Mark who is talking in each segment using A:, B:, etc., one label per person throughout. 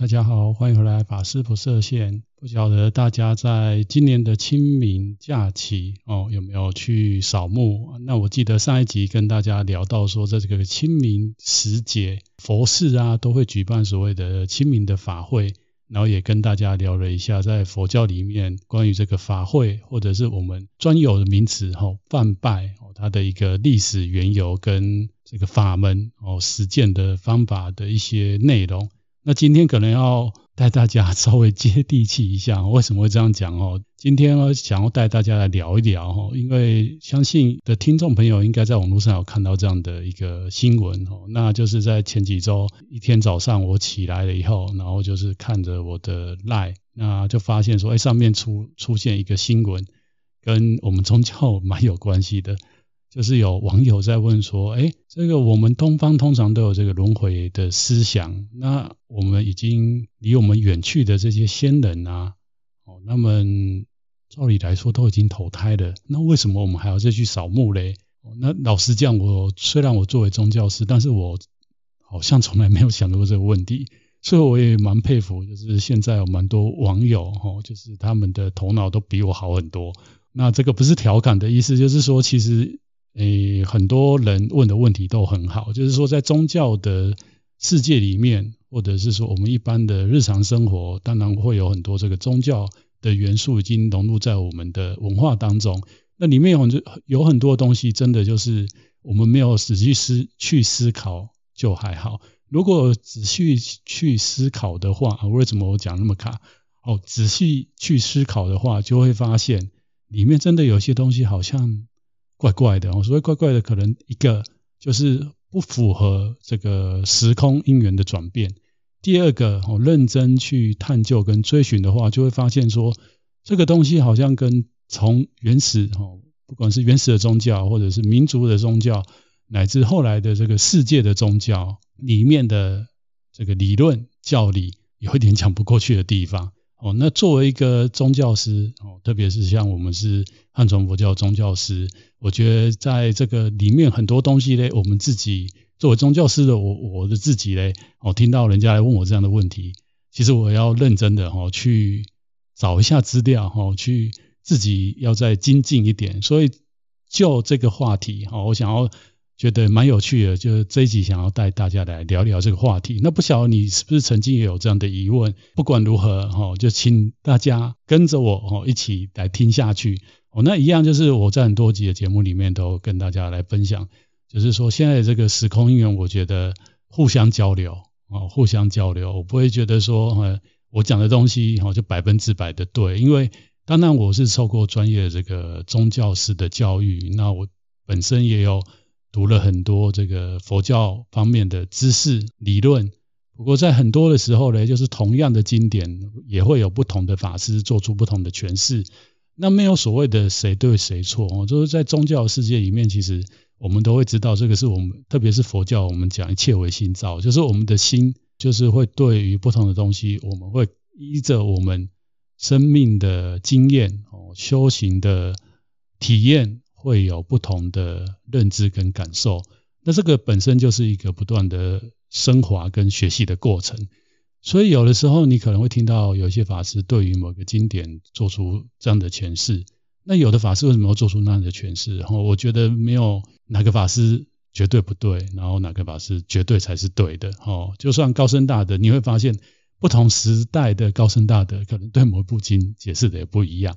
A: 大家好，欢迎回来法师不设限。不晓得大家在今年的清明假期哦，有没有去扫墓？那我记得上一集跟大家聊到说，在这个清明时节，佛寺啊都会举办所谓的清明的法会，然后也跟大家聊了一下，在佛教里面关于这个法会或者是我们专有的名词哈，梵呗哦，它的一个历史缘由跟这个法门哦，实践的方法的一些内容。那今天可能要带大家稍微接地气一下，为什么会这样讲哦？今天呢，想要带大家来聊一聊哈，因为相信的听众朋友应该在网络上有看到这样的一个新闻哦，那就是在前几周一天早上我起来了以后，然后就是看着我的 LINE，那就发现说，哎，上面出出现一个新闻，跟我们宗教蛮有关系的。就是有网友在问说，哎，这个我们东方通常都有这个轮回的思想，那我们已经离我们远去的这些先人啊，哦，那么照理来说都已经投胎了，那为什么我们还要再去扫墓嘞？那老实讲，我虽然我作为宗教师，但是我好像从来没有想过这个问题，所以我也蛮佩服，就是现在有蛮多网友哈，就是他们的头脑都比我好很多。那这个不是调侃的意思，就是说其实。诶，很多人问的问题都很好，就是说在宗教的世界里面，或者是说我们一般的日常生活，当然会有很多这个宗教的元素已经融入在我们的文化当中。那里面有很多有很多东西，真的就是我们没有仔细思去思考就还好。如果仔细去思考的话，为什么我讲那么卡？哦，仔细去思考的话，就会发现里面真的有些东西好像。怪怪的哦，所谓怪怪的，可能一个就是不符合这个时空因缘的转变。第二个哦，认真去探究跟追寻的话，就会发现说，这个东西好像跟从原始哦，不管是原始的宗教，或者是民族的宗教，乃至后来的这个世界的宗教里面的这个理论教理，有一点讲不过去的地方。哦，那作为一个宗教师，哦，特别是像我们是汉传佛教宗教师，我觉得在这个里面很多东西呢，我们自己作为宗教师的我，我的自己呢，哦，听到人家来问我这样的问题，其实我要认真的哈去找一下资料哈，去自己要再精进一点。所以就这个话题哈，我想要。觉得蛮有趣的，就是这一集想要带大家来聊聊这个话题。那不晓得你是不是曾经也有这样的疑问？不管如何，哈，就请大家跟着我，哈，一起来听下去。哦，那一样就是我在很多集的节目里面都跟大家来分享，就是说现在这个时空因缘，我觉得互相交流，哦，互相交流，我不会觉得说，呃，我讲的东西，哈，就百分之百的对，因为当然我是受过专业的这个宗教师的教育，那我本身也有。读了很多这个佛教方面的知识理论，不过在很多的时候呢，就是同样的经典，也会有不同的法师做出不同的诠释。那没有所谓的谁对谁错哦，就是在宗教世界里面，其实我们都会知道，这个是我们特别是佛教，我们讲一切唯心造，就是我们的心就是会对于不同的东西，我们会依着我们生命的经验哦，修行的体验。会有不同的认知跟感受，那这个本身就是一个不断的升华跟学习的过程。所以有的时候你可能会听到有一些法师对于某个经典做出这样的诠释，那有的法师为什么要做出那样的诠释？然后我觉得没有哪个法师绝对不对，然后哪个法师绝对才是对的。哦，就算高僧大德，你会发现不同时代的高僧大德可能对某部经解释的也不一样。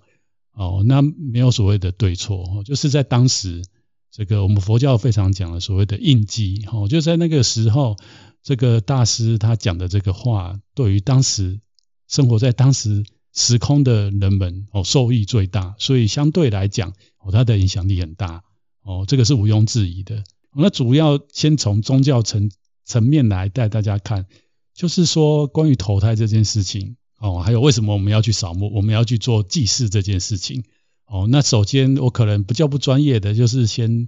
A: 哦，那没有所谓的对错，就是在当时，这个我们佛教非常讲的所谓的印记，哦，就在那个时候，这个大师他讲的这个话，对于当时生活在当时时空的人们，哦，受益最大，所以相对来讲，哦，它的影响力很大，哦，这个是毋庸置疑的。那主要先从宗教层层面来带大家看，就是说关于投胎这件事情。哦，还有为什么我们要去扫墓？我们要去做祭祀这件事情。哦，那首先我可能比较不专业的，就是先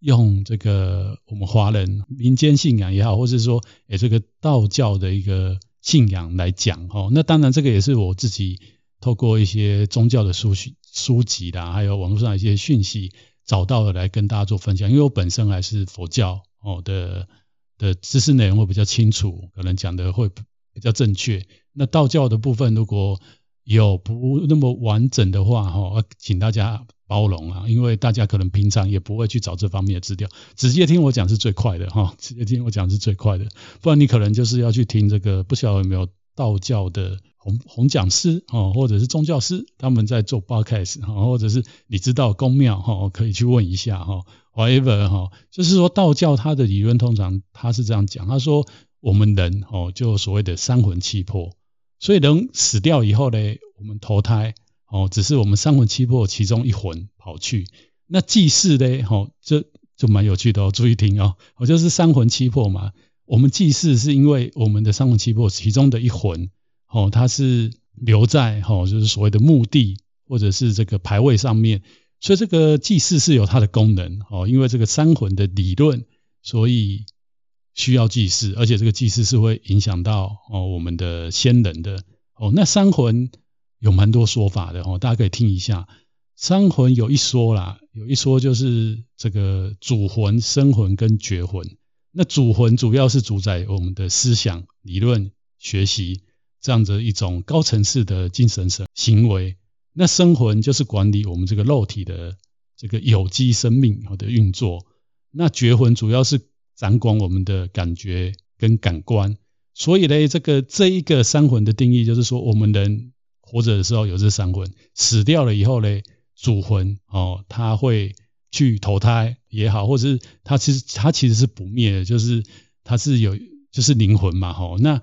A: 用这个我们华人民间信仰也好，或者说，诶这个道教的一个信仰来讲。哦，那当然这个也是我自己透过一些宗教的书书书籍啦，还有网络上一些讯息找到的来跟大家做分享。因为我本身还是佛教哦的的知识内容会比较清楚，可能讲的会。比较正确。那道教的部分如果有不那么完整的话，哈，请大家包容啊，因为大家可能平常也不会去找这方面的资料，直接听我讲是最快的哈，直接听我讲是最快的，不然你可能就是要去听这个，不晓得有没有道教的红红讲师哦，或者是宗教师他们在做 podcast 哈，或者是你知道公庙哈，可以去问一下哈，whatever 哈，就是说道教它的理论通常他是这样讲，他说我们人哦，就所谓的三魂七魄。所以人死掉以后呢，我们投胎哦，只是我们三魂七魄其中一魂跑去。那祭祀呢，哦，这就蛮有趣的哦，注意听哦，我就是三魂七魄嘛。我们祭祀是因为我们的三魂七魄其中的一魂哦，它是留在哦，就是所谓的墓地或者是这个牌位上面。所以这个祭祀是有它的功能哦，因为这个三魂的理论，所以。需要祭祀，而且这个祭祀是会影响到哦我们的先人的哦。那三魂有蛮多说法的哦，大家可以听一下。三魂有一说啦，有一说就是这个主魂、生魂跟绝魂。那主魂主要是主宰我们的思想、理论、学习这样子一种高层次的精神神行为。那生魂就是管理我们这个肉体的这个有机生命的运作。那绝魂主要是掌管我们的感觉跟感官，所以呢，这个这一个三魂的定义就是说，我们人活着的时候有这三魂，死掉了以后呢，主魂哦，他会去投胎也好，或者是他其实他其实是不灭的，就是他是有就是灵魂嘛，吼，那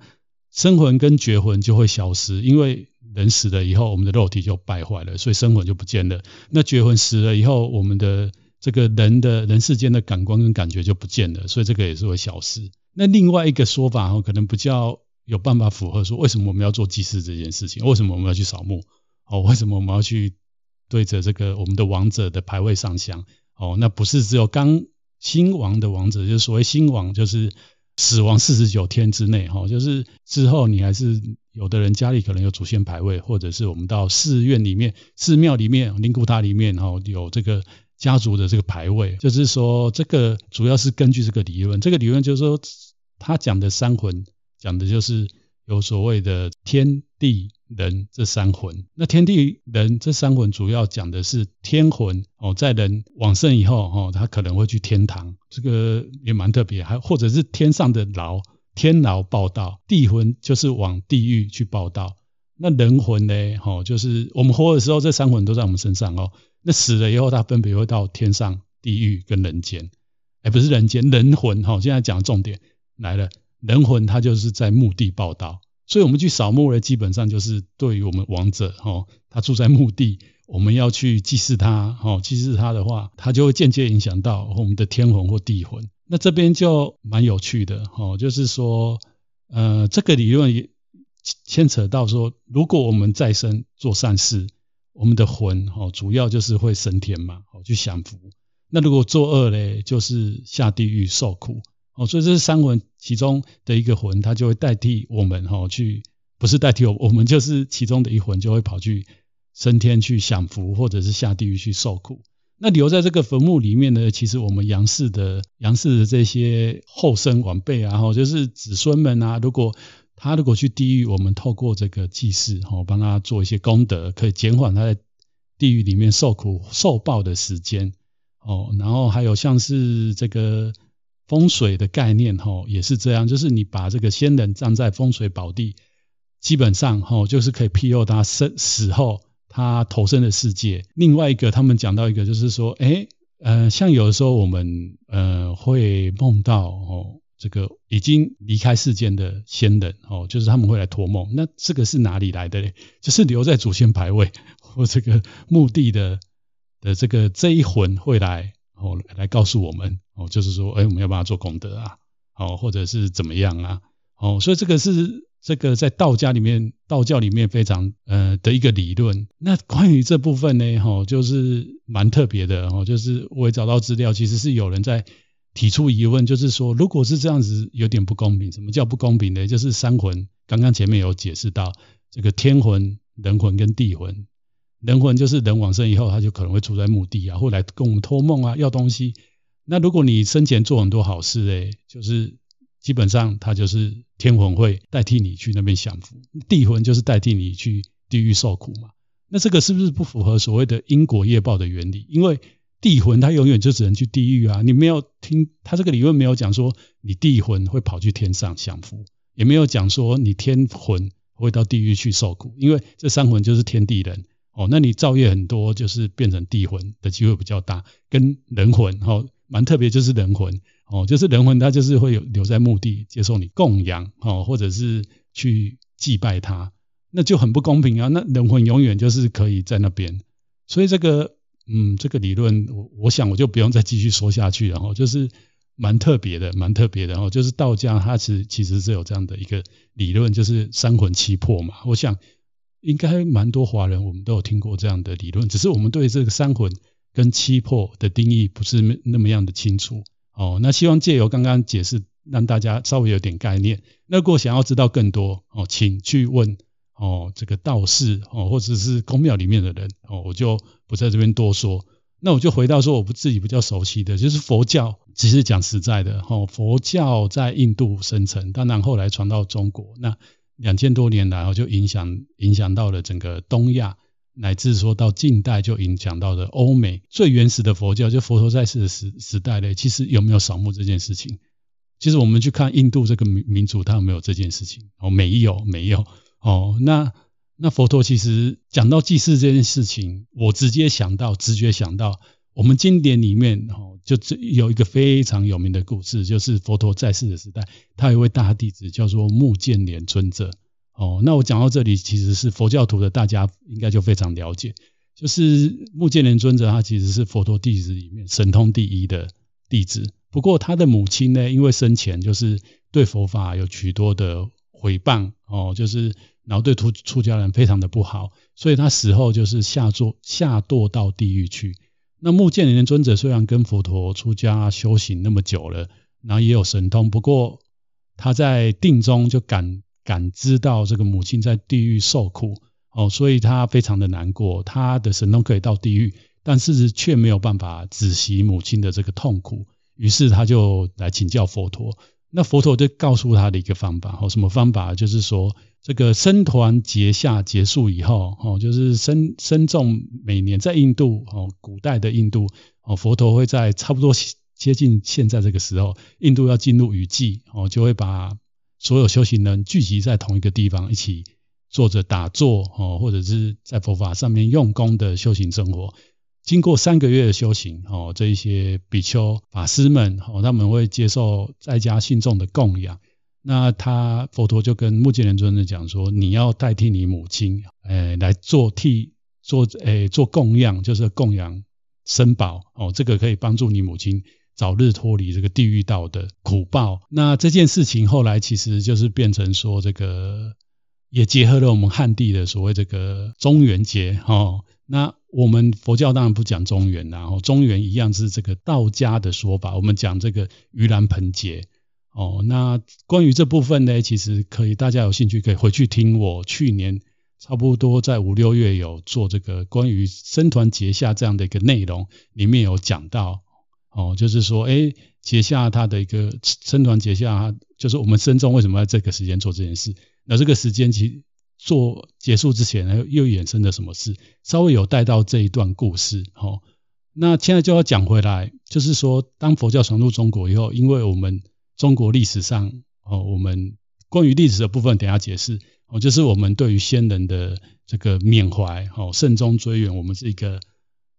A: 生魂跟觉魂就会消失，因为人死了以后，我们的肉体就败坏了，所以生魂就不见了。那觉魂死了以后，我们的这个人的人世间的感官跟感觉就不见了，所以这个也是会消失。那另外一个说法哦，可能比较有办法符合说，为什么我们要做祭祀这件事情？为什么我们要去扫墓？哦，为什么我们要去对着这个我们的亡者的牌位上香？哦，那不是只有刚兴亡的亡者，就是所谓兴亡，就是死亡四十九天之内，哈，就是之后你还是有的人家里可能有祖先牌位，或者是我们到寺院里面、寺庙里面、灵骨塔里面，哈，有这个。家族的这个排位，就是说，这个主要是根据这个理论。这个理论就是说，他讲的三魂，讲的就是有所谓的天地人这三魂。那天地人这三魂主要讲的是天魂哦，在人往生以后哦，他可能会去天堂，这个也蛮特别。还或者是天上的牢，天牢报到；地魂就是往地狱去报到。那人魂呢？哦，就是我们活的时候，这三魂都在我们身上哦。那死了以后，他分别会到天上、地狱跟人间。哎，不是人间，人魂哈。现在讲重点来了，人魂他就是在墓地报道。所以我们去扫墓呢，基本上就是对于我们亡者哈，他住在墓地，我们要去祭祀他哈。祭祀他的话，他就会间接影响到我们的天魂或地魂。那这边就蛮有趣的哈，就是说，呃，这个理论也牵扯到说，如果我们再生做善事。我们的魂哦，主要就是会升天嘛，哦，去享福。那如果作恶嘞，就是下地狱受苦哦。所以这是三魂其中的一个魂，它就会代替我们哈去，不是代替我，我们就是其中的一魂，就会跑去升天去享福，或者是下地狱去受苦。那留在这个坟墓里面呢，其实我们杨氏的杨氏的这些后生晚辈啊，哈，就是子孙们啊，如果他如果去地狱，我们透过这个祭祀，哦，帮他做一些功德，可以减缓他在地狱里面受苦受报的时间，哦，然后还有像是这个风水的概念，哈，也是这样，就是你把这个先人葬在风水宝地，基本上，哈，就是可以庇佑他生死后他投生的世界。另外一个，他们讲到一个，就是说，诶，呃，像有的时候我们，呃，会梦到，哦。这个已经离开世间的先人哦，就是他们会来托梦。那这个是哪里来的嘞？就是留在祖先牌位 或这个墓地的的这个这一魂会来哦，来告诉我们哦，就是说，哎，我们要帮他做功德啊，哦，或者是怎么样啊，哦，所以这个是这个在道家里面，道教里面非常呃的一个理论。那关于这部分呢，哈，就是蛮特别的哦，就是我也找到资料，其实是有人在。提出疑问，就是说，如果是这样子，有点不公平。什么叫不公平呢？就是三魂，刚刚前面有解释到，这个天魂、人魂跟地魂。人魂就是人往生以后，他就可能会住在墓地啊，或来跟我们托梦啊，要东西。那如果你生前做很多好事，诶，就是基本上他就是天魂会代替你去那边享福，地魂就是代替你去地狱受苦嘛。那这个是不是不符合所谓的因果业报的原理？因为地魂他永远就只能去地狱啊，你没有听他这个理论没有讲说你地魂会跑去天上享福，也没有讲说你天魂会到地狱去受苦，因为这三魂就是天地人哦，那你造业很多，就是变成地魂的机会比较大，跟人魂哦蛮特别，就是人魂。哦，就是人魂，他就是会有留在墓地接受你供养，哦，或者是去祭拜他，那就很不公平啊。那人魂永远就是可以在那边，所以这个，嗯，这个理论，我我想我就不用再继续说下去了。哦，就是蛮特别的，蛮特别的。哦，就是道家它其实其实是有这样的一个理论，就是三魂七魄嘛。我想应该蛮多华人我们都有听过这样的理论，只是我们对这个三魂跟七魄的定义不是那么样的清楚。哦，那希望借由刚刚解释，让大家稍微有点概念。那如果想要知道更多，哦，请去问哦这个道士哦，或者是宫庙里面的人哦，我就不在这边多说。那我就回到说，我自己比较熟悉的就是佛教。其实讲实在的，哦，佛教在印度生成，当然后来传到中国，那两千多年来，就影响影响到了整个东亚。乃至说到近代就影响到的欧美最原始的佛教，就佛陀在世的时时代嘞，其实有没有扫墓这件事情？其实我们去看印度这个民民族，它有没有这件事情？哦，没有，没有。哦，那那佛陀其实讲到祭祀这件事情，我直接想到，直觉想到，我们经典里面哦，就有一个非常有名的故事，就是佛陀在世的时代，他有一位大弟子叫做目犍连尊者。哦，那我讲到这里，其实是佛教徒的，大家应该就非常了解，就是目犍连尊者，他其实是佛陀弟子里面神通第一的弟子。不过他的母亲呢，因为生前就是对佛法有许多的诽谤，哦，就是然后对出出家人非常的不好，所以他死后就是下作下堕到地狱去。那目犍连尊者虽然跟佛陀出家修行那么久了，然后也有神通，不过他在定中就感。感知到这个母亲在地狱受苦，哦，所以他非常的难过。他的神通可以到地狱，但是却没有办法止息母亲的这个痛苦。于是他就来请教佛陀。那佛陀就告诉他的一个方法，哦，什么方法？就是说，这个僧团结下结束以后，哦，就是僧僧众每年在印度，哦，古代的印度，哦，佛陀会在差不多接近现在这个时候，印度要进入雨季，哦，就会把。所有修行人聚集在同一个地方，一起坐着打坐哦，或者是在佛法上面用功的修行生活。经过三个月的修行哦，这一些比丘法师们哦，他们会接受在家信众的供养。那他佛陀就跟目犍连尊者讲说：“你要代替你母亲，诶，来做替做诶做供养，就是供养僧宝哦，这个可以帮助你母亲。”早日脱离这个地狱道的苦报。那这件事情后来其实就是变成说，这个也结合了我们汉地的所谓这个中元节。哦，那我们佛教当然不讲中元，然后中元一样是这个道家的说法。我们讲这个盂兰盆节。哦，那关于这部分呢，其实可以大家有兴趣可以回去听我去年差不多在五六月有做这个关于僧团结夏这样的一个内容，里面有讲到。哦，就是说，哎，结夏他的一个僧团结夏，就是我们僧众为什么要这个时间做这件事？那这个时间其做结束之前呢，又衍生了什么事？稍微有带到这一段故事。哦，那现在就要讲回来，就是说，当佛教传入中国以后，因为我们中国历史上，哦，我们关于历史的部分等下解释。哦，就是我们对于先人的这个缅怀，哦，慎终追远，我们是一个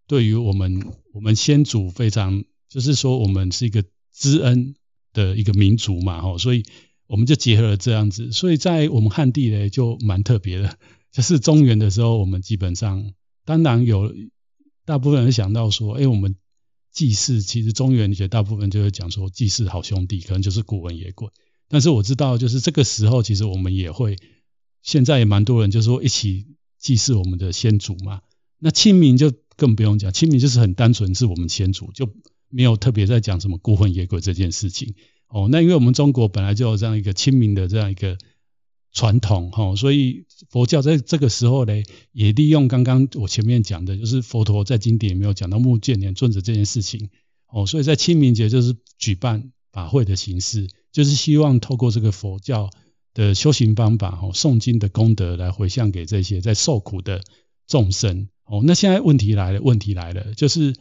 A: 对于我们我们先祖非常。就是说，我们是一个知恩的一个民族嘛，吼，所以我们就结合了这样子。所以在我们汉地呢，就蛮特别的。就是中原的时候，我们基本上当然有大部分人想到说，哎，我们祭祀，其实中元节大部分就会讲说祭祀好兄弟，可能就是孤魂野鬼。但是我知道，就是这个时候，其实我们也会，现在也蛮多人就是说一起祭祀我们的先祖嘛。那清明就更不用讲，清明就是很单纯是我们先祖就。没有特别在讲什么孤魂野鬼这件事情哦，那因为我们中国本来就有这样一个清明的这样一个传统哈，所以佛教在这个时候呢，也利用刚刚我前面讲的，就是佛陀在经典里面有讲到目犍连尊者这件事情哦，所以在清明节就是举办法会的形式，就是希望透过这个佛教的修行方法，哦，诵经的功德来回向给这些在受苦的众生。哦，那现在问题来了，问题来了，就是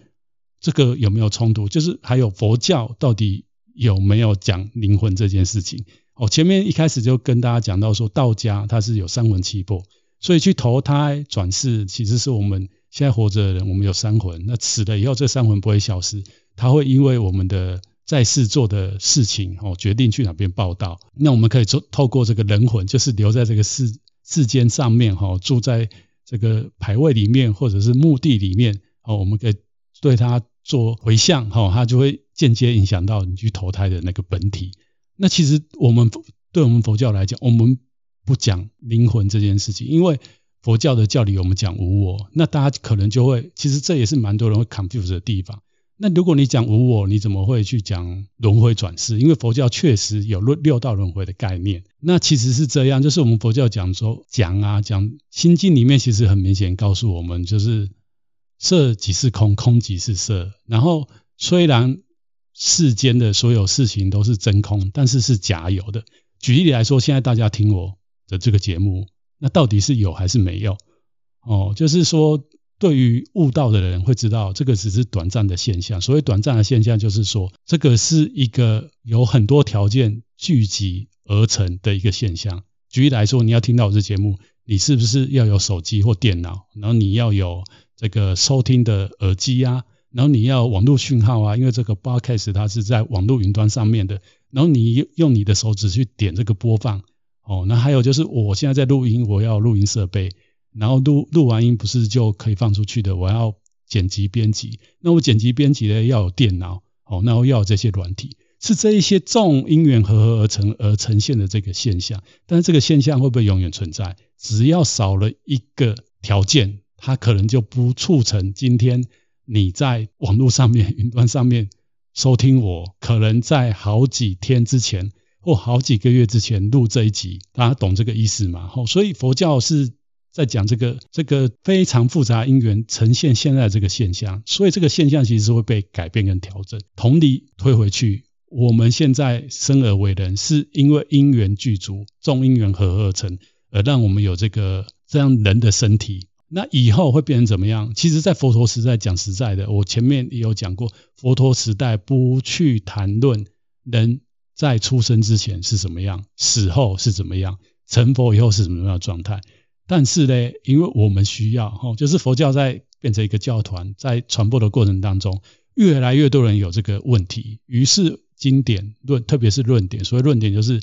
A: 这个有没有冲突？就是还有佛教到底有没有讲灵魂这件事情？哦，前面一开始就跟大家讲到说，道家它是有三魂七魄，所以去投胎转世，其实是我们现在活着的人，我们有三魂。那死了以后，这三魂不会消失，它会因为我们的在世做的事情，哦，决定去哪边报道。那我们可以透透过这个人魂，就是留在这个世世间上面，哈，住在这个牌位里面，或者是墓地里面，哦，我们可以对它做回向，哈，它就会间接影响到你去投胎的那个本体。那其实我们对我们佛教来讲，我们不讲灵魂这件事情，因为佛教的教理我们讲无我。那大家可能就会，其实这也是蛮多人会 confuse 的地方。那如果你讲无我，你怎么会去讲轮回转世？因为佛教确实有六六道轮回的概念。那其实是这样，就是我们佛教讲说讲啊讲心经里面，其实很明显告诉我们，就是色即是空，空即是色。然后虽然世间的所有事情都是真空，但是是假有的。举例来说，现在大家听我的这个节目，那到底是有还是没有？哦，就是说，对于悟道的人会知道，这个只是短暂的现象。所谓短暂的现象，就是说，这个是一个有很多条件聚集而成的一个现象。举例来说，你要听到我这节目，你是不是要有手机或电脑？然后你要有这个收听的耳机啊？然后你要网络讯号啊，因为这个 Podcast 它是在网络云端上面的。然后你用你的手指去点这个播放，哦，那还有就是我现在在录音，我要录音设备，然后录录完音不是就可以放出去的，我要剪辑编辑。那我剪辑编辑呢要有电脑，哦，那我要有这些软体，是这一些众因缘合合而成而呈现的这个现象。但是这个现象会不会永远存在？只要少了一个条件，它可能就不促成今天。你在网络上面、云端上面收听我，可能在好几天之前或好几个月之前录这一集，大家懂这个意思吗？好，所以佛教是在讲这个这个非常复杂因缘呈现现在这个现象，所以这个现象其实是会被改变跟调整。同理推回去，我们现在生而为人，是因为因缘具足，众因缘合而成，而让我们有这个这样人的身体。那以后会变成怎么样？其实，在佛陀时代讲实在的，我前面也有讲过，佛陀时代不去谈论人在出生之前是什么样，死后是怎么样，成佛以后是什么样的状态。但是呢，因为我们需要，哈，就是佛教在变成一个教团，在传播的过程当中，越来越多人有这个问题，于是经典论，特别是论点，所谓论点就是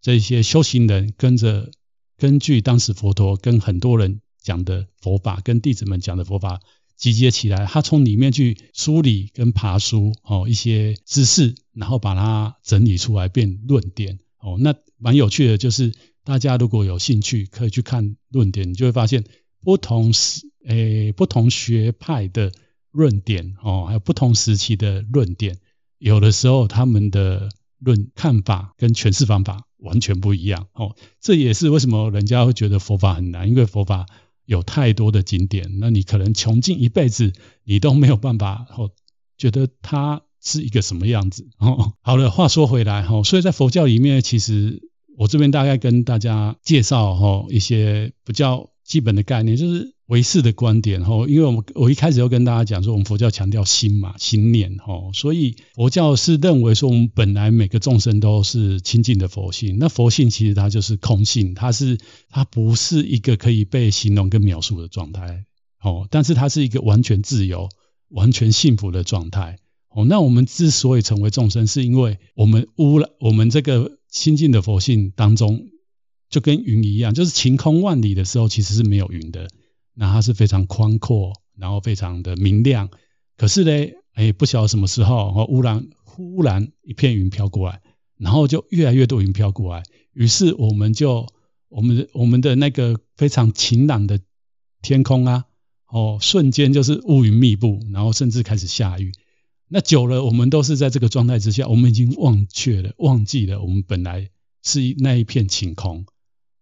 A: 这些修行人跟着根据当时佛陀跟很多人。讲的佛法跟弟子们讲的佛法集结起来，他从里面去梳理跟爬梳哦一些知识，然后把它整理出来变论点哦。那蛮有趣的，就是大家如果有兴趣，可以去看论点，你就会发现不同时诶不同学派的论点哦，还有不同时期的论点，有的时候他们的论看法跟诠释方法完全不一样哦。这也是为什么人家会觉得佛法很难，因为佛法。有太多的景点，那你可能穷尽一辈子，你都没有办法哦，觉得它是一个什么样子哦。好了，话说回来哈，所以在佛教里面，其实我这边大概跟大家介绍哈一些比较基本的概念，就是。唯识的观点哈，因为我们我一开始要跟大家讲说，我们佛教强调心嘛，心念哈，所以佛教是认为说，我们本来每个众生都是清净的佛性。那佛性其实它就是空性，它是它不是一个可以被形容跟描述的状态哦，但是它是一个完全自由、完全幸福的状态哦。那我们之所以成为众生，是因为我们污染我们这个清净的佛性当中，就跟云一样，就是晴空万里的时候，其实是没有云的。那它是非常宽阔，然后非常的明亮。可是呢，哎，不晓得什么时候，哦，忽然忽然一片云飘过来，然后就越来越多云飘过来。于是我们就我们的我们的那个非常晴朗的天空啊，哦，瞬间就是乌云密布，然后甚至开始下雨。那久了，我们都是在这个状态之下，我们已经忘却了，忘记了我们本来是那一片晴空。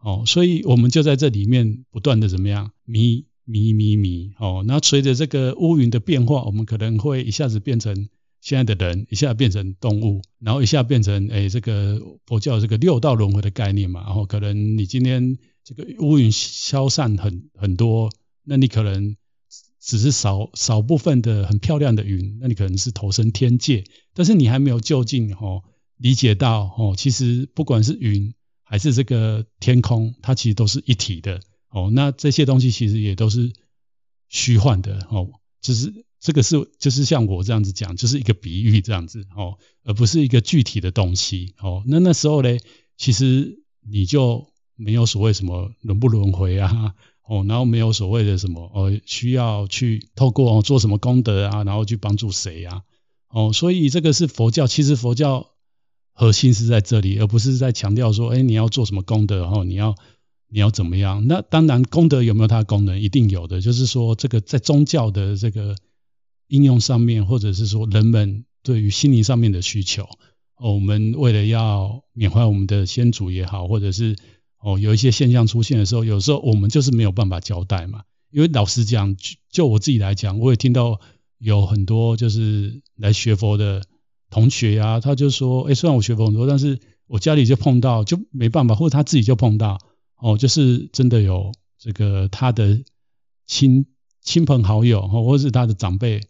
A: 哦，所以我们就在这里面不断的怎么样迷迷迷迷哦，那随着这个乌云的变化，我们可能会一下子变成现在的人，一下变成动物，然后一下变成诶这个佛教这个六道轮回的概念嘛，然后可能你今天这个乌云消散很很多，那你可能只是少少部分的很漂亮的云，那你可能是投身天界，但是你还没有就近哦理解到哦，其实不管是云还是这个天空，它其实都是一体的哦，那这些东西其实也都是虚幻的哦，只是。这个是就是像我这样子讲，就是一个比喻这样子哦，而不是一个具体的东西哦。那那时候呢，其实你就没有所谓什么轮不轮回啊哦，然后没有所谓的什么哦，需要去透过做什么功德啊，然后去帮助谁啊哦。所以这个是佛教，其实佛教核心是在这里，而不是在强调说，哎，你要做什么功德哦，你要你要怎么样？那当然功德有没有它的功能，一定有的。就是说，这个在宗教的这个。应用上面，或者是说人们对于心灵上面的需求，哦，我们为了要缅怀我们的先祖也好，或者是哦有一些现象出现的时候，有时候我们就是没有办法交代嘛。因为老实讲，就我自己来讲，我也听到有很多就是来学佛的同学呀、啊，他就说，哎，虽然我学佛很多，但是我家里就碰到就没办法，或者他自己就碰到，哦，就是真的有这个他的亲亲朋好友，或者是他的长辈。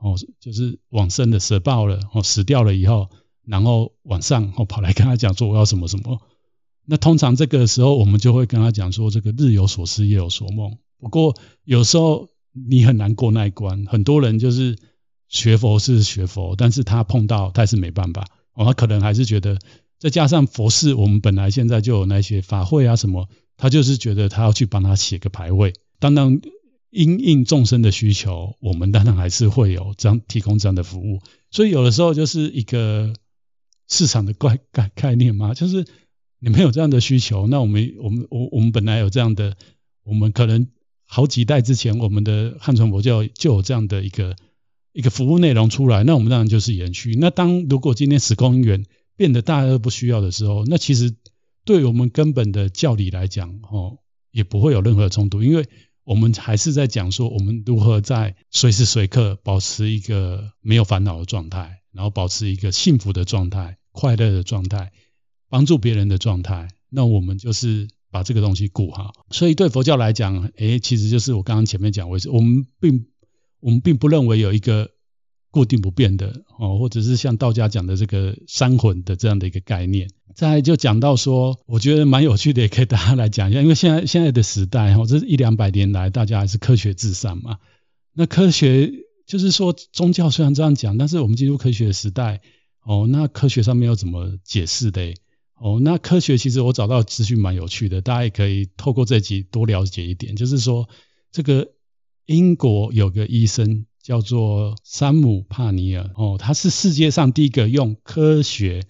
A: 哦，就是往生的舍报了，哦，死掉了以后，然后晚上哦跑来跟他讲说我要什么什么。那通常这个时候我们就会跟他讲说，这个日有所思夜有所梦。不过有时候你很难过那一关，很多人就是学佛是学佛，但是他碰到他是没办法，哦，他可能还是觉得再加上佛事，我们本来现在就有那些法会啊什么，他就是觉得他要去帮他写个牌位，当当。因应众生的需求，我们当然还是会有这样提供这样的服务。所以有的时候就是一个市场的概概概念嘛，就是你没有这样的需求，那我们我们我我们本来有这样的，我们可能好几代之前，我们的汉传佛教就有这样的一个一个服务内容出来，那我们当然就是延续。那当如果今天时空因缘变得大家都不需要的时候，那其实对我们根本的教理来讲，哦，也不会有任何的冲突，因为。我们还是在讲说，我们如何在随时随刻保持一个没有烦恼的状态，然后保持一个幸福的状态、快乐的状态、帮助别人的状态。那我们就是把这个东西顾好。所以对佛教来讲，诶，其实就是我刚刚前面讲为止，我们并我们并不认为有一个。固定不变的哦，或者是像道家讲的这个三魂的这样的一个概念。再就讲到说，我觉得蛮有趣的，也可以大家来讲一下。因为现在现在的时代哈，这一两百年来大家还是科学至上嘛。那科学就是说，宗教虽然这样讲，但是我们进入科学的时代哦，那科学上面要怎么解释的？哦，那科学其实我找到资讯蛮有趣的，大家也可以透过这集多了解一点。就是说，这个英国有个医生。叫做山姆帕尼尔哦，他是世界上第一个用科学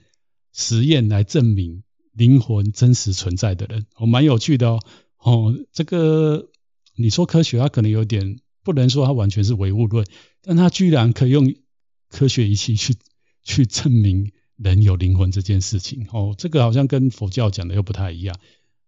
A: 实验来证明灵魂真实存在的人，哦，蛮有趣的哦。哦，这个你说科学，他可能有点不能说他完全是唯物论，但他居然可以用科学仪器去去证明人有灵魂这件事情。哦，这个好像跟佛教讲的又不太一样。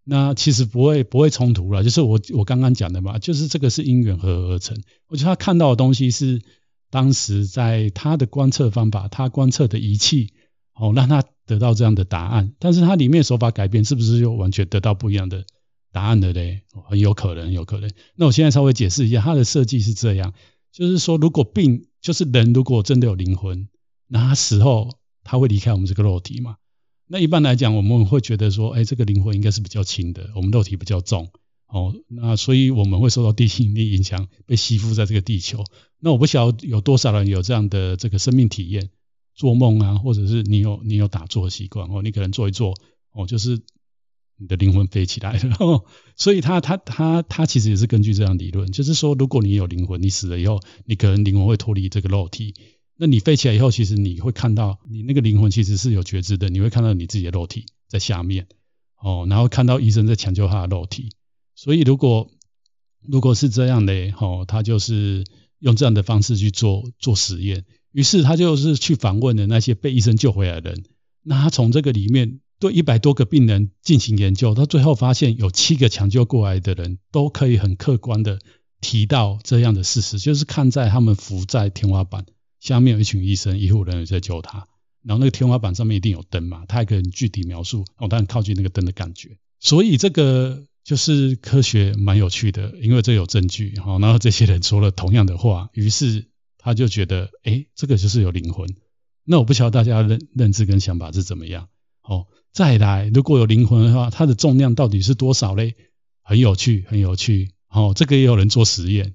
A: 那其实不会不会冲突了，就是我我刚刚讲的嘛，就是这个是因缘合而成。我觉得他看到的东西是当时在他的观测方法，他观测的仪器，哦，让他得到这样的答案。但是他里面手法改变，是不是又完全得到不一样的答案了嘞？很有可能，有可能。那我现在稍微解释一下，它的设计是这样，就是说，如果病，就是人如果真的有灵魂，那他死后他会离开我们这个肉体嘛？那一般来讲，我们会觉得说，哎，这个灵魂应该是比较轻的，我们肉体比较重，哦，那所以我们会受到地心引力影响，被吸附在这个地球。那我不晓得有多少人有这样的这个生命体验，做梦啊，或者是你有你有打坐的习惯哦，你可能做一做，哦，就是你的灵魂飞起来了。所以他他他他其实也是根据这样理论，就是说，如果你有灵魂，你死了以后，你可能灵魂会脱离这个肉体。那你飞起来以后，其实你会看到你那个灵魂其实是有觉知的，你会看到你自己的肉体在下面，哦，然后看到医生在抢救他的肉体。所以如果如果是这样的，哦，他就是用这样的方式去做做实验，于是他就是去访问了那些被医生救回来的人。那他从这个里面对一百多个病人进行研究，他最后发现有七个抢救过来的人都可以很客观的提到这样的事实，就是看在他们浮在天花板。下面有一群医生，医护人员在救他。然后那个天花板上面一定有灯嘛，他还可以具体描述哦，当然靠近那个灯的感觉。所以这个就是科学蛮有趣的，因为这有证据哈。然后这些人说了同样的话，于是他就觉得，哎，这个就是有灵魂。那我不晓得大家认认知跟想法是怎么样。哦，再来，如果有灵魂的话，它的重量到底是多少嘞？很有趣，很有趣。哦，这个也有人做实验。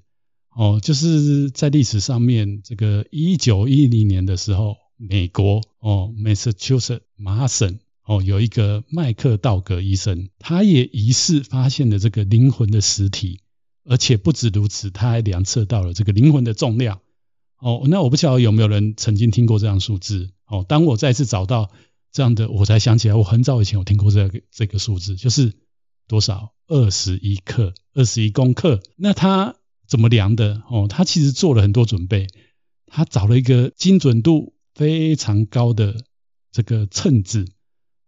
A: 哦，就是在历史上面，这个一九一零年的时候。美国哦，Massachusetts 麻省哦，有一个麦克道格医生，他也疑似发现了这个灵魂的实体，而且不止如此，他还量测到了这个灵魂的重量。哦，那我不晓得有没有人曾经听过这样数字？哦，当我再次找到这样的，我才想起来，我很早以前有听过这个这个数字，就是多少？二十一克，二十一公克。那他怎么量的？哦，他其实做了很多准备，他找了一个精准度。非常高的这个秤子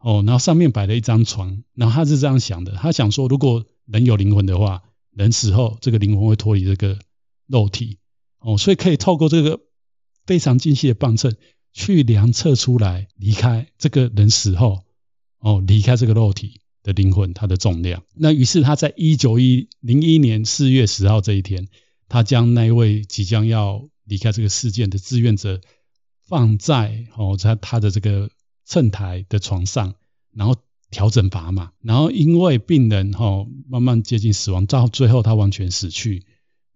A: 哦，然后上面摆了一张床，然后他是这样想的，他想说，如果人有灵魂的话，人死后这个灵魂会脱离这个肉体哦，所以可以透过这个非常精细的磅秤去量测出来离开这个人死后哦，离开这个肉体的灵魂它的重量。那于是他在一九一零一年四月十号这一天，他将那位即将要离开这个世界的志愿者。放在哦，在他的这个秤台的床上，然后调整砝码，然后因为病人哈慢慢接近死亡，到最后他完全死去，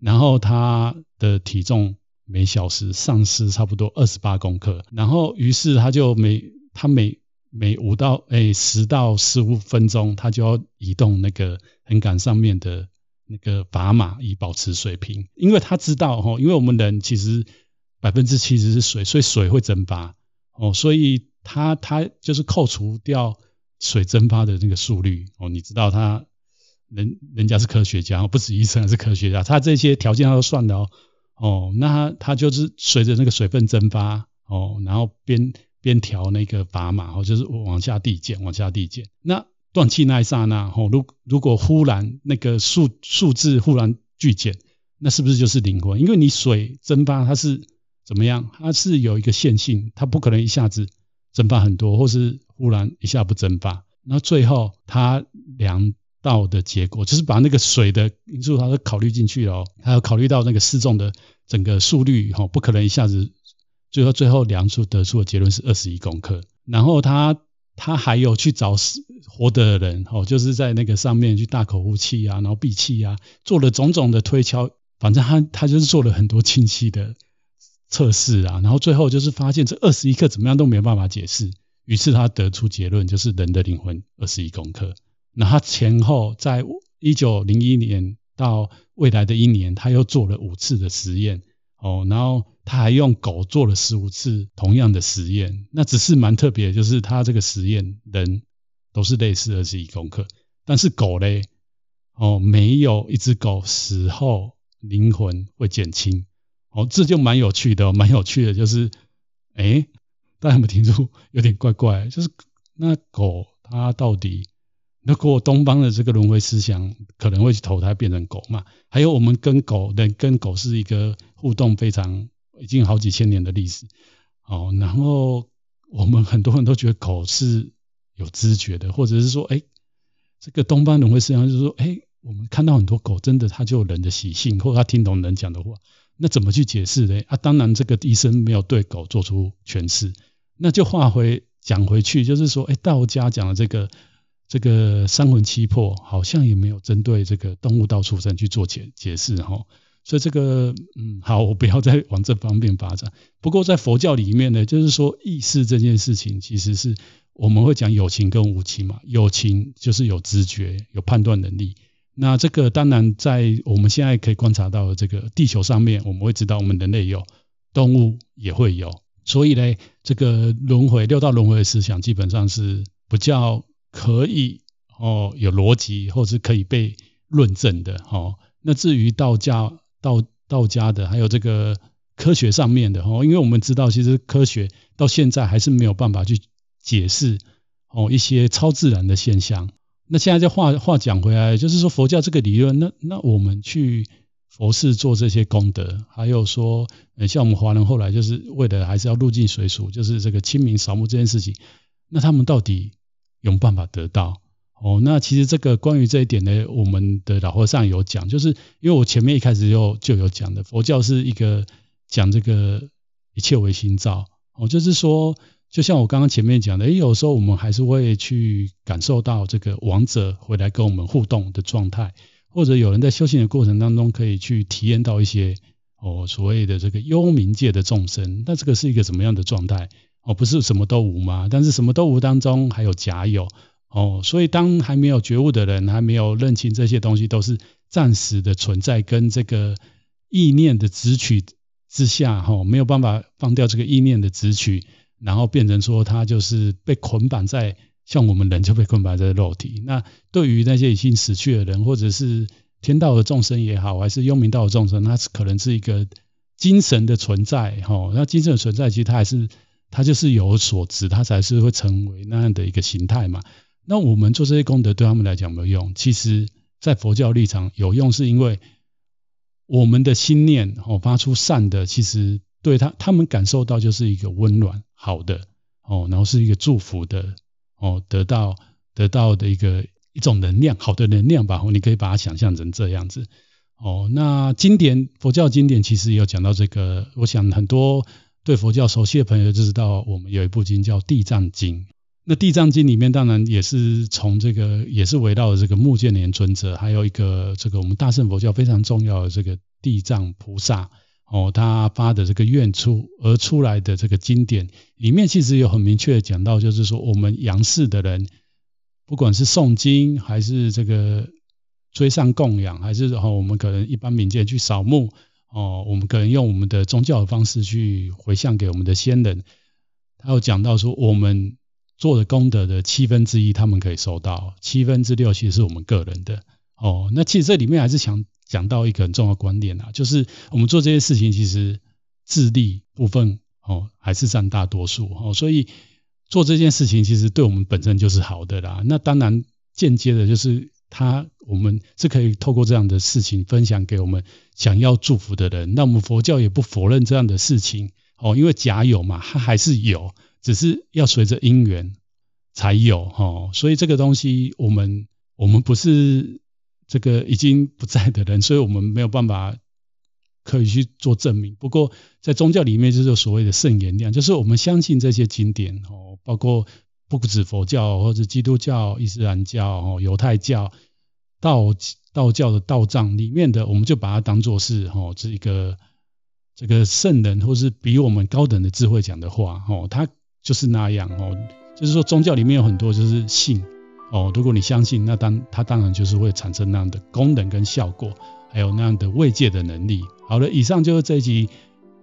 A: 然后他的体重每小时丧失差不多二十八公克，然后于是他就每他每每五到诶十到十五分钟，他就要移动那个横杆上面的那个砝码以保持水平，因为他知道哈，因为我们人其实。百分之七十是水，所以水会蒸发哦，所以它它就是扣除掉水蒸发的那个速率哦，你知道他人人家是科学家，不止医生，还是科学家，他这些条件他都算了哦哦，那他他就是随着那个水分蒸发哦，然后边边调那个砝码哦，就是往下递减，往下递减。那断气那一刹那哦，如如果忽然那个数数字忽然剧减，那是不是就是灵魂？因为你水蒸发它是。怎么样？它是有一个线性，它不可能一下子蒸发很多，或是忽然一下不蒸发。那最后它量到的结果，就是把那个水的因素它都考虑进去了，还有考虑到那个失重的整个速率，哈，不可能一下子。最后最后量出得出的结论是二十一公克。然后他他还有去找死活的人，哦，就是在那个上面去大口呼气啊，然后闭气啊，做了种种的推敲，反正他他就是做了很多清晰的。测试啊，然后最后就是发现这二十一克怎么样都没有办法解释，于是他得出结论，就是人的灵魂二十一公克。那他前后在一九零一年到未来的一年，他又做了五次的实验哦，然后他还用狗做了十五次同样的实验。那只是蛮特别的，就是他这个实验人都是类似二十一公克，但是狗嘞哦，没有一只狗死后灵魂会减轻。哦，这就蛮有趣的，蛮有趣的，就是，哎，大家有没有听出有点怪怪？就是那狗它到底，如果东方的这个轮回思想可能会去投胎变成狗嘛？还有我们跟狗，人跟狗是一个互动非常已经好几千年的历史。哦，然后我们很多人都觉得狗是有知觉的，或者是说，哎，这个东方轮回思想就是说，哎，我们看到很多狗真的它就有人的习性，或者它听懂人讲的话。那怎么去解释呢？啊，当然这个医生没有对狗做出诠释，那就话回讲回去，就是说，哎，道家讲的这个这个三魂七魄，好像也没有针对这个动物道畜生去做解解释哈。所以这个，嗯，好，我不要再往这方面发展。不过在佛教里面呢，就是说意识这件事情，其实是我们会讲有情跟无情嘛。有情就是有知觉、有判断能力。那这个当然在我们现在可以观察到的这个地球上面，我们会知道我们人类有，动物也会有，所以呢，这个轮回六道轮回的思想基本上是比较可以哦有逻辑或是可以被论证的哦。那至于道家道道家的还有这个科学上面的哦，因为我们知道其实科学到现在还是没有办法去解释哦一些超自然的现象。那现在这话话讲回来，就是说佛教这个理论，那那我们去佛事做这些功德，还有说，像我们华人后来就是为了还是要入境随俗，就是这个清明扫墓这件事情，那他们到底有办法得到？哦，那其实这个关于这一点呢，我们的老和尚有讲，就是因为我前面一开始就就有讲的，佛教是一个讲这个一切唯心造，哦，就是说，就像我刚刚前面讲的，诶，有时候我们还是会去感受到这个亡者回来跟我们互动的状态，或者有人在修行的过程当中可以去体验到一些哦所谓的这个幽冥界的众生，那这个是一个什么样的状态？哦，不是什么都无吗？但是什么都无当中还有假有。哦，所以当还没有觉悟的人，还没有认清这些东西都是暂时的存在，跟这个意念的执取之下，哈、哦，没有办法放掉这个意念的执取，然后变成说他就是被捆绑在，像我们人就被捆绑在肉体。那对于那些已经死去的人，或者是天道的众生也好，还是幽冥道的众生，他是可能是一个精神的存在，哈、哦，那精神的存在其实他还是他就是有所执，他才是会成为那样的一个形态嘛。那我们做这些功德对他们来讲没有用？其实，在佛教立场有用，是因为我们的心念哦发出善的，其实对他他们感受到就是一个温暖好的哦，然后是一个祝福的哦，得到得到的一个一种能量，好的能量吧。你可以把它想象成这样子哦。那经典佛教经典其实也有讲到这个，我想很多对佛教熟悉的朋友就知道，我们有一部经叫《地藏经》。那《地藏经》里面当然也是从这个，也是围绕着这个目犍连尊者，还有一个这个我们大乘佛教非常重要的这个地藏菩萨哦，他发的这个愿出而出来的这个经典里面，其实有很明确的讲到，就是说我们阳世的人，不管是诵经还是这个追上供养，还是哦我们可能一般民间去扫墓哦，我们可能用我们的宗教的方式去回向给我们的先人，他有讲到说我们。做的功德的七分之一，他们可以收到，七分之六其实是我们个人的哦。那其实这里面还是想讲到一个很重要的观点啊，就是我们做这些事情，其实自利部分哦还是占大多数哦。所以做这件事情，其实对我们本身就是好的啦。那当然间接的就是他，我们是可以透过这样的事情分享给我们想要祝福的人。那我们佛教也不否认这样的事情哦，因为假有嘛，它还是有。只是要随着因缘才有哈，所以这个东西我们我们不是这个已经不在的人，所以我们没有办法可以去做证明。不过在宗教里面就是所谓的圣言量，就是我们相信这些经典哦，包括不止佛教或者基督教、伊斯兰教、犹太教、道道教的道藏里面的，我们就把它当作是哦，这一个这个圣人或是比我们高等的智慧讲的话哦，他。就是那样哦，就是说宗教里面有很多就是信哦，如果你相信，那当它当然就是会产生那样的功能跟效果，还有那样的慰藉的能力。好了，以上就是这一集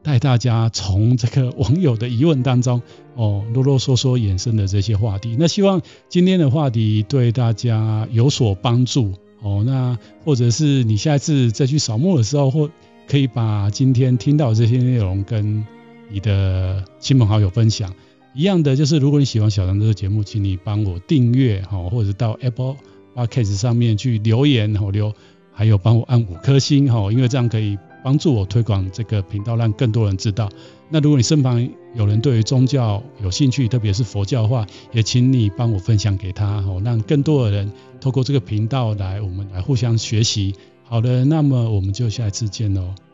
A: 带大家从这个网友的疑问当中哦，啰啰嗦嗦衍生的这些话题。那希望今天的话题对大家有所帮助哦。那或者是你下一次再去扫墓的时候，或可以把今天听到这些内容跟你的亲朋好友分享。一样的就是，如果你喜欢小唐这个节目，请你帮我订阅哈，或者到 Apple Podcast 上面去留言哈，留还有帮我按五颗星哈，因为这样可以帮助我推广这个频道，让更多人知道。那如果你身旁有人对于宗教有兴趣，特别是佛教的话，也请你帮我分享给他哈，让更多的人透过这个频道来，我们来互相学习。好的，那么我们就下一次见喽。